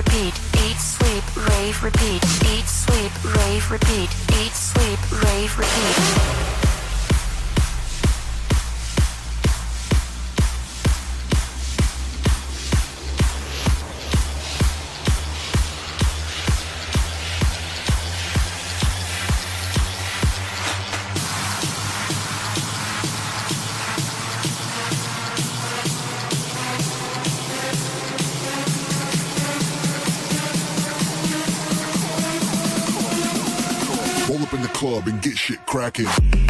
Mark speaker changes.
Speaker 1: Repeat. Eat, sleep, rave, repeat.
Speaker 2: Cracking,